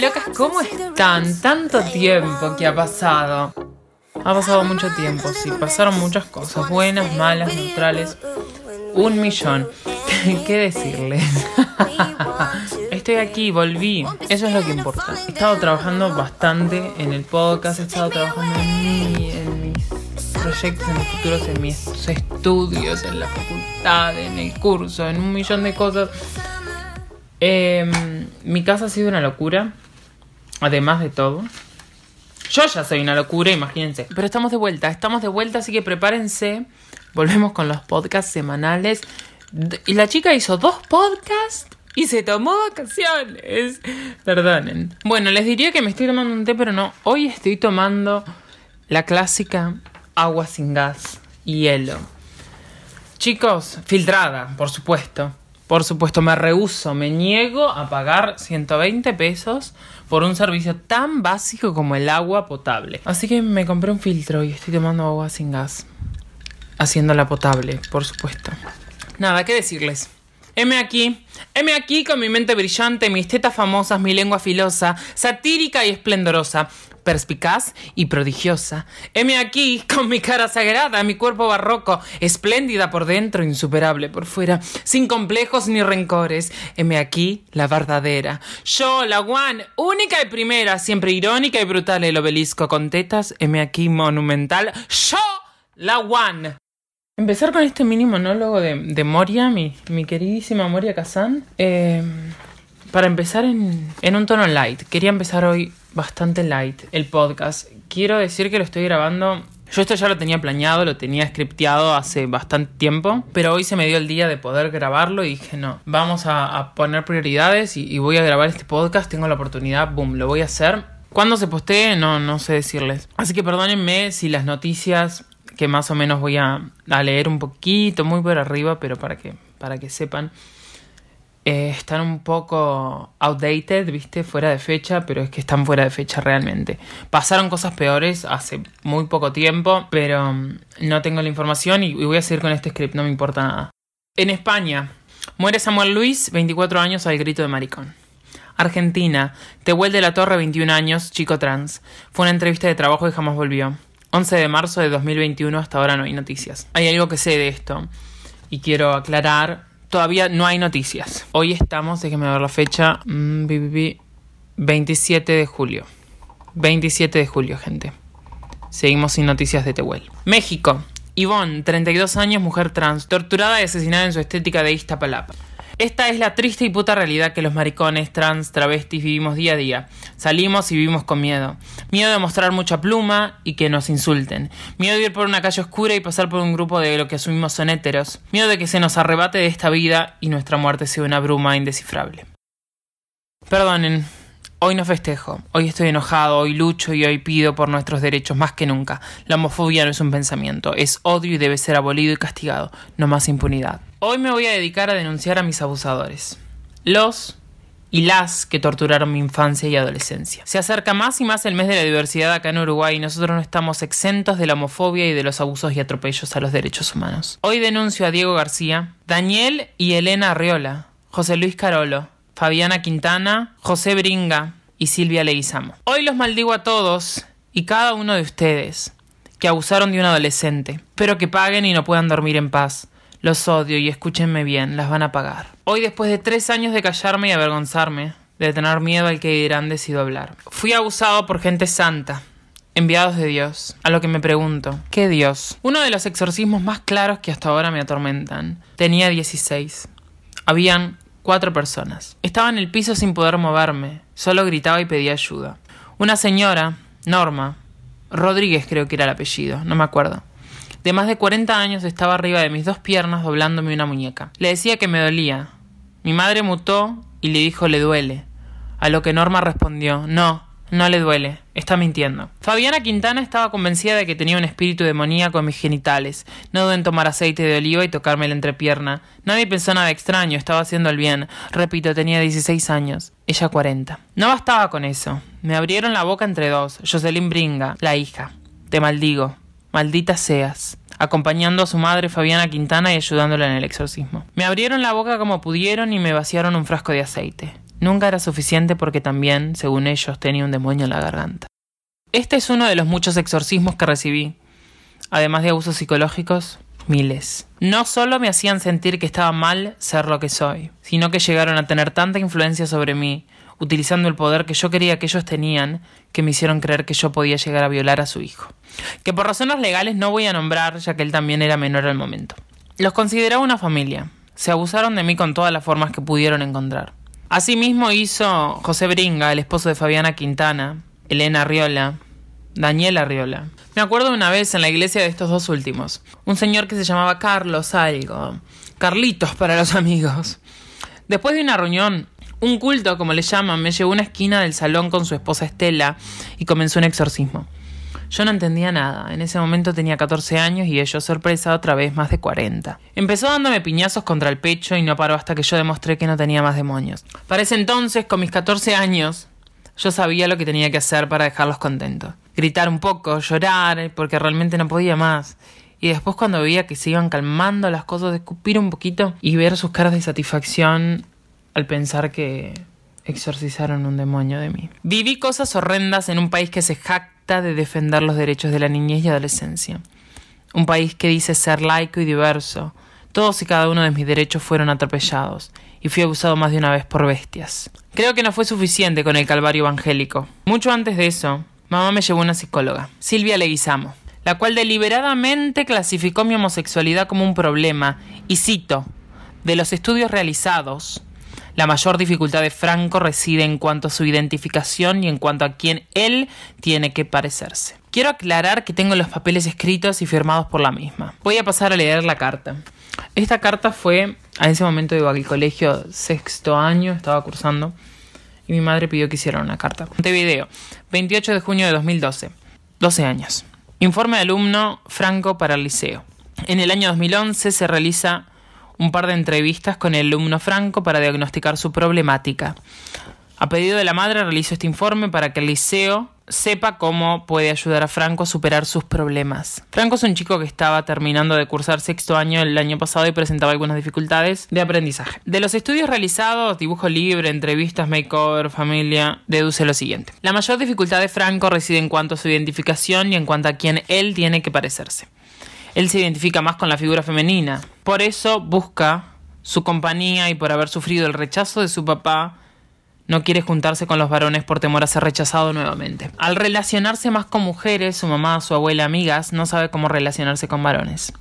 Locas, ¿cómo están? Tanto tiempo que ha pasado. Ha pasado mucho tiempo, sí. Pasaron muchas cosas, buenas, malas, neutrales. Un millón. ¿Qué decirles? Estoy aquí, volví. Eso es lo que importa. He estado trabajando bastante en el podcast, he estado trabajando en, mí, en mis proyectos, en mis futuros, en mis estudios, en la facultad, en el curso, en un millón de cosas. Em, mi casa ha sido una locura, además de todo. Yo ya soy una locura, imagínense. Pero estamos de vuelta, estamos de vuelta, así que prepárense. Volvemos con los podcasts semanales. Y la chica hizo dos podcasts y se tomó vacaciones. Perdonen. Bueno, les diría que me estoy tomando un té, pero no. Hoy estoy tomando la clásica agua sin gas y hielo. Chicos, filtrada, por supuesto. Por supuesto, me rehuso, me niego a pagar 120 pesos por un servicio tan básico como el agua potable. Así que me compré un filtro y estoy tomando agua sin gas. Haciéndola potable, por supuesto. Nada, ¿qué decirles? Heme aquí, heme aquí con mi mente brillante, mis tetas famosas, mi lengua filosa, satírica y esplendorosa, perspicaz y prodigiosa. Heme aquí con mi cara sagrada, mi cuerpo barroco, espléndida por dentro, insuperable por fuera, sin complejos ni rencores. Heme aquí la verdadera. Yo, la one, única y primera, siempre irónica y brutal, el obelisco con tetas. Heme aquí monumental. Yo, la one. Empezar con este mini monólogo de, de Moria, mi, mi, queridísima Moria Kazan. Eh, para empezar en, en, un tono light. Quería empezar hoy bastante light el podcast. Quiero decir que lo estoy grabando. Yo esto ya lo tenía planeado, lo tenía scripteado hace bastante tiempo, pero hoy se me dio el día de poder grabarlo y dije, no, vamos a, poner prioridades y, voy a grabar este podcast, tengo la oportunidad, boom, lo voy a hacer. ¿Cuándo se postee? No, no sé decirles. Así que perdónenme si las noticias que más o menos voy a, a, leer un poquito, muy por arriba, pero para que, para que sepan. Eh, están un poco outdated, viste, fuera de fecha, pero es que están fuera de fecha realmente. Pasaron cosas peores hace muy poco tiempo, pero um, no tengo la información y, y voy a seguir con este script, no me importa nada. En España, muere Samuel Luis, 24 años, al grito de maricón. Argentina, Tehuel de la Torre, 21 años, chico trans. Fue una entrevista de trabajo y jamás volvió. 11 de marzo de 2021, hasta ahora no hay noticias. Hay algo que sé de esto y quiero aclarar. Todavía no hay noticias. Hoy estamos, déjenme ver la fecha, mmm, 27 de julio. 27 de julio, gente. Seguimos sin noticias de Tehuel. México. Ivonne, 32 años, mujer trans, torturada y asesinada en su estética de Iztapalapa. Esta es la triste y puta realidad que los maricones, trans, travestis vivimos día a día. Salimos y vivimos con miedo. Miedo de mostrar mucha pluma y que nos insulten. Miedo de ir por una calle oscura y pasar por un grupo de lo que asumimos son héteros. Miedo de que se nos arrebate de esta vida y nuestra muerte sea una bruma indescifrable. Perdonen, hoy no festejo, hoy estoy enojado, hoy lucho y hoy pido por nuestros derechos más que nunca. La homofobia no es un pensamiento, es odio y debe ser abolido y castigado, no más impunidad. Hoy me voy a dedicar a denunciar a mis abusadores. Los y las que torturaron mi infancia y adolescencia. Se acerca más y más el mes de la diversidad acá en Uruguay y nosotros no estamos exentos de la homofobia y de los abusos y atropellos a los derechos humanos. Hoy denuncio a Diego García, Daniel y Elena Arriola, José Luis Carolo, Fabiana Quintana, José Bringa y Silvia Leguizamo. Hoy los maldigo a todos y cada uno de ustedes que abusaron de un adolescente. Espero que paguen y no puedan dormir en paz. Los odio y escúchenme bien, las van a pagar. Hoy, después de tres años de callarme y avergonzarme, de tener miedo al que dirán, decido hablar. Fui abusado por gente santa, enviados de Dios. A lo que me pregunto, ¿qué Dios? Uno de los exorcismos más claros que hasta ahora me atormentan. Tenía 16. Habían cuatro personas. Estaba en el piso sin poder moverme, solo gritaba y pedía ayuda. Una señora, Norma, Rodríguez creo que era el apellido, no me acuerdo de más de 40 años estaba arriba de mis dos piernas doblándome una muñeca. Le decía que me dolía. Mi madre mutó y le dijo le duele. A lo que Norma respondió no, no le duele, está mintiendo. Fabiana Quintana estaba convencida de que tenía un espíritu demoníaco en mis genitales. No duden tomar aceite de oliva y tocarme la entrepierna. Nadie pensó nada extraño, estaba haciendo el bien. Repito, tenía 16 años, ella 40. No bastaba con eso. Me abrieron la boca entre dos. Jocelyn Bringa, la hija. Te maldigo. Maldita seas acompañando a su madre Fabiana Quintana y ayudándola en el exorcismo. Me abrieron la boca como pudieron y me vaciaron un frasco de aceite. nunca era suficiente porque también, según ellos, tenía un demonio en la garganta. Este es uno de los muchos exorcismos que recibí. Además de abusos psicológicos, miles. No solo me hacían sentir que estaba mal ser lo que soy, sino que llegaron a tener tanta influencia sobre mí, utilizando el poder que yo quería que ellos tenían, que me hicieron creer que yo podía llegar a violar a su hijo. Que por razones legales no voy a nombrar, ya que él también era menor al momento. Los consideraba una familia. Se abusaron de mí con todas las formas que pudieron encontrar. Asimismo hizo José Bringa, el esposo de Fabiana Quintana, Elena Arriola, Daniela Arriola. Me acuerdo de una vez en la iglesia de estos dos últimos. Un señor que se llamaba Carlos algo. Carlitos para los amigos. Después de una reunión, un culto como le llaman, me llevó a una esquina del salón con su esposa Estela y comenzó un exorcismo. Yo no entendía nada. En ese momento tenía 14 años y ellos, sorpresa, otra vez más de 40. Empezó dándome piñazos contra el pecho y no paró hasta que yo demostré que no tenía más demonios. Para ese entonces, con mis 14 años, yo sabía lo que tenía que hacer para dejarlos contentos. Gritar un poco, llorar, porque realmente no podía más. Y después cuando veía que se iban calmando las cosas, escupir un poquito y ver sus caras de satisfacción al pensar que exorcizaron un demonio de mí. Viví cosas horrendas en un país que se jacta de defender los derechos de la niñez y adolescencia. Un país que dice ser laico y diverso. Todos y cada uno de mis derechos fueron atropellados y fui abusado más de una vez por bestias. Creo que no fue suficiente con el calvario evangélico. Mucho antes de eso, mamá me llevó una psicóloga, Silvia Leguizamo, la cual deliberadamente clasificó mi homosexualidad como un problema y cito, de los estudios realizados, la mayor dificultad de Franco reside en cuanto a su identificación y en cuanto a quién él tiene que parecerse. Quiero aclarar que tengo los papeles escritos y firmados por la misma. Voy a pasar a leer la carta. Esta carta fue, a ese momento iba al colegio sexto año, estaba cursando, y mi madre pidió que hiciera una carta. Montevideo, 28 de junio de 2012, 12 años. Informe de alumno Franco para el liceo. En el año 2011 se realiza un par de entrevistas con el alumno Franco para diagnosticar su problemática. A pedido de la madre realizo este informe para que el liceo sepa cómo puede ayudar a Franco a superar sus problemas. Franco es un chico que estaba terminando de cursar sexto año el año pasado y presentaba algunas dificultades de aprendizaje. De los estudios realizados, dibujo libre, entrevistas, makeover, familia, deduce lo siguiente. La mayor dificultad de Franco reside en cuanto a su identificación y en cuanto a quién él tiene que parecerse. Él se identifica más con la figura femenina. Por eso busca su compañía y por haber sufrido el rechazo de su papá, no quiere juntarse con los varones por temor a ser rechazado nuevamente. Al relacionarse más con mujeres, su mamá, su abuela, amigas, no sabe cómo relacionarse con varones.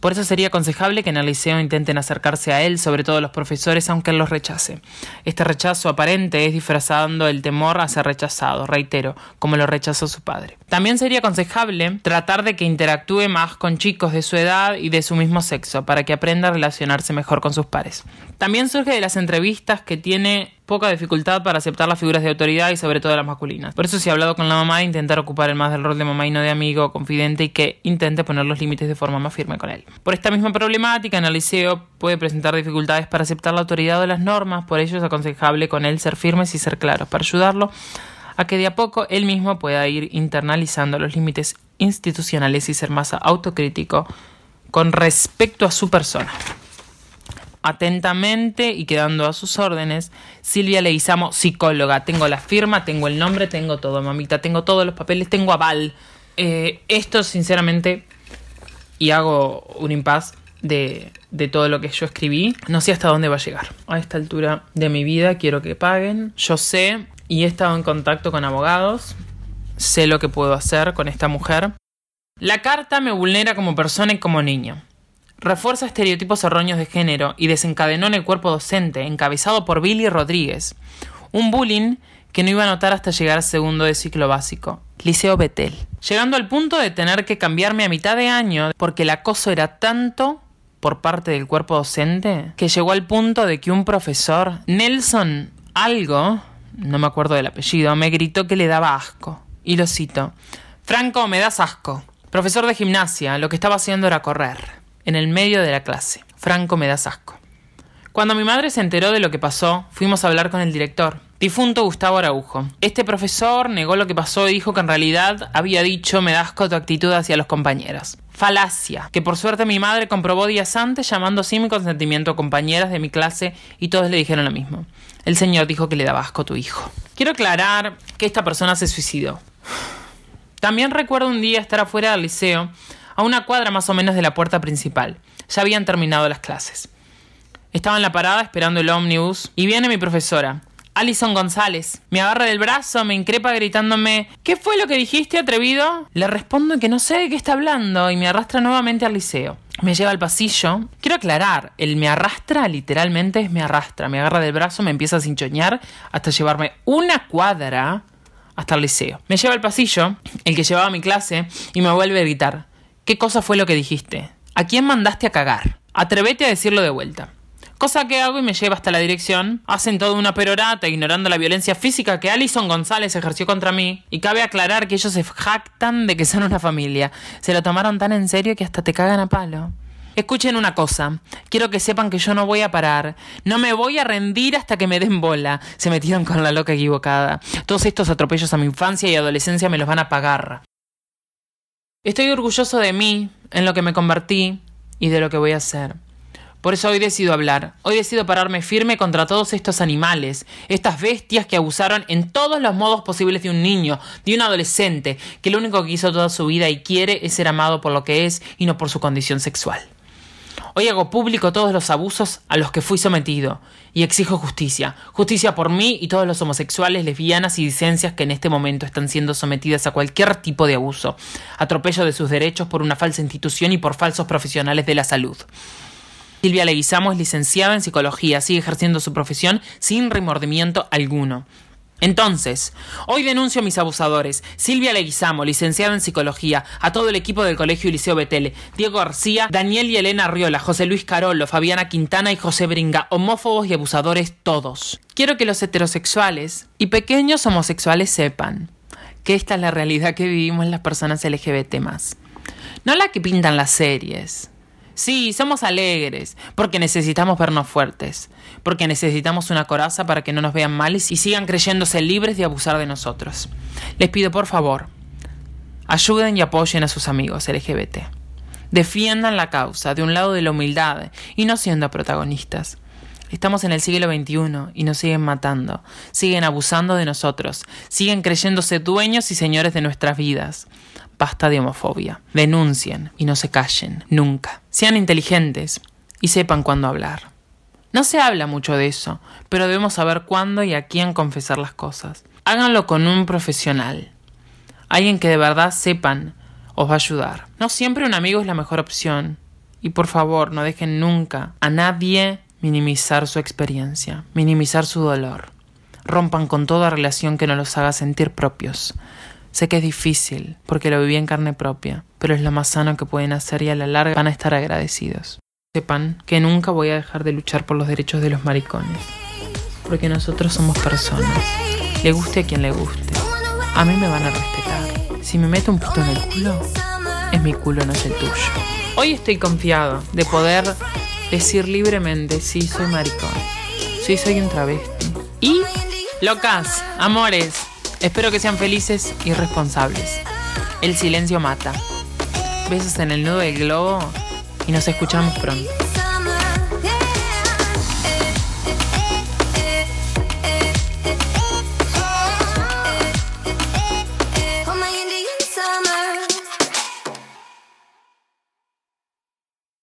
Por eso sería aconsejable que en el liceo intenten acercarse a él, sobre todo los profesores, aunque él los rechace. Este rechazo aparente es disfrazando el temor a ser rechazado, reitero, como lo rechazó su padre. También sería aconsejable tratar de que interactúe más con chicos de su edad y de su mismo sexo, para que aprenda a relacionarse mejor con sus pares. También surge de las entrevistas que tiene poca dificultad para aceptar las figuras de autoridad y sobre todo las masculinas. Por eso se ha hablado con la mamá intentar ocupar el más del rol de mamá y no de amigo, confidente y que intente poner los límites de forma más firme con él. Por esta misma problemática en el liceo puede presentar dificultades para aceptar la autoridad de las normas, por ello es aconsejable con él ser firmes y ser claros para ayudarlo a que de a poco él mismo pueda ir internalizando los límites institucionales y ser más autocrítico con respecto a su persona. Atentamente y quedando a sus órdenes, Silvia Leizamo, psicóloga. Tengo la firma, tengo el nombre, tengo todo, mamita, tengo todos los papeles, tengo aval. Eh, esto, sinceramente, y hago un impas de, de todo lo que yo escribí, no sé hasta dónde va a llegar. A esta altura de mi vida quiero que paguen. Yo sé y he estado en contacto con abogados, sé lo que puedo hacer con esta mujer. La carta me vulnera como persona y como niño refuerza estereotipos erróneos de género y desencadenó en el cuerpo docente, encabezado por Billy Rodríguez, un bullying que no iba a notar hasta llegar al segundo de ciclo básico, Liceo Betel, llegando al punto de tener que cambiarme a mitad de año porque el acoso era tanto por parte del cuerpo docente que llegó al punto de que un profesor, Nelson algo, no me acuerdo del apellido, me gritó que le daba asco. Y lo cito, Franco, me das asco. Profesor de gimnasia, lo que estaba haciendo era correr en el medio de la clase. Franco me da asco. Cuando mi madre se enteró de lo que pasó, fuimos a hablar con el director, Difunto Gustavo Araujo. Este profesor negó lo que pasó y dijo que en realidad había dicho me das tu actitud hacia los compañeros. Falacia, que por suerte mi madre comprobó días antes llamando sin mi consentimiento a compañeras de mi clase y todos le dijeron lo mismo. El señor dijo que le daba asco a tu hijo. Quiero aclarar que esta persona se suicidó. También recuerdo un día estar afuera del liceo, a una cuadra más o menos de la puerta principal. Ya habían terminado las clases. Estaba en la parada esperando el ómnibus y viene mi profesora, Alison González. Me agarra del brazo, me increpa gritándome ¿Qué fue lo que dijiste, atrevido? Le respondo que no sé de qué está hablando y me arrastra nuevamente al liceo. Me lleva al pasillo. Quiero aclarar, el me arrastra literalmente es me arrastra. Me agarra del brazo, me empieza a cinchoñar hasta llevarme una cuadra hasta el liceo. Me lleva al pasillo, el que llevaba mi clase, y me vuelve a gritar ¿Qué cosa fue lo que dijiste? ¿A quién mandaste a cagar? Atrévete a decirlo de vuelta. Cosa que hago y me lleva hasta la dirección. Hacen toda una perorata ignorando la violencia física que Alison González ejerció contra mí. Y cabe aclarar que ellos se jactan de que son una familia. Se lo tomaron tan en serio que hasta te cagan a palo. Escuchen una cosa, quiero que sepan que yo no voy a parar, no me voy a rendir hasta que me den bola. Se metieron con la loca equivocada. Todos estos atropellos a mi infancia y adolescencia me los van a pagar. Estoy orgulloso de mí, en lo que me convertí y de lo que voy a hacer. Por eso hoy decido hablar. Hoy decido pararme firme contra todos estos animales, estas bestias que abusaron en todos los modos posibles de un niño, de un adolescente, que lo único que hizo toda su vida y quiere es ser amado por lo que es y no por su condición sexual. Hoy hago público todos los abusos a los que fui sometido y exijo justicia. Justicia por mí y todos los homosexuales, lesbianas y licencias que en este momento están siendo sometidas a cualquier tipo de abuso, atropello de sus derechos por una falsa institución y por falsos profesionales de la salud. Silvia Leguizamo es licenciada en psicología, sigue ejerciendo su profesión sin remordimiento alguno. Entonces, hoy denuncio a mis abusadores, Silvia Leguizamo, licenciada en psicología, a todo el equipo del Colegio y Liceo Betele, Diego García, Daniel y Elena Arriola, José Luis Carolo, Fabiana Quintana y José Bringa, homófobos y abusadores todos. Quiero que los heterosexuales y pequeños homosexuales sepan que esta es la realidad que vivimos las personas LGBT No la que pintan las series, Sí, somos alegres, porque necesitamos vernos fuertes, porque necesitamos una coraza para que no nos vean mal y sigan creyéndose libres de abusar de nosotros. Les pido por favor, ayuden y apoyen a sus amigos LGBT. Defiendan la causa de un lado de la humildad y no siendo protagonistas. Estamos en el siglo XXI y nos siguen matando, siguen abusando de nosotros, siguen creyéndose dueños y señores de nuestras vidas. Basta de homofobia. Denuncien y no se callen, nunca. Sean inteligentes y sepan cuándo hablar. No se habla mucho de eso, pero debemos saber cuándo y a quién confesar las cosas. Háganlo con un profesional. Alguien que de verdad sepan os va a ayudar. No siempre un amigo es la mejor opción. Y por favor, no dejen nunca a nadie minimizar su experiencia, minimizar su dolor. Rompan con toda relación que no los haga sentir propios. Sé que es difícil, porque lo viví en carne propia, pero es lo más sano que pueden hacer y a la larga van a estar agradecidos. Sepan que nunca voy a dejar de luchar por los derechos de los maricones, porque nosotros somos personas, le guste a quien le guste. A mí me van a respetar. Si me meto un pito en el culo, es mi culo, no es el tuyo. Hoy estoy confiado de poder decir libremente, sí, soy maricón, sí, soy un travesti. Y, locas, amores, Espero que sean felices y responsables. El silencio mata. Besos en el nudo del globo y nos escuchamos pronto.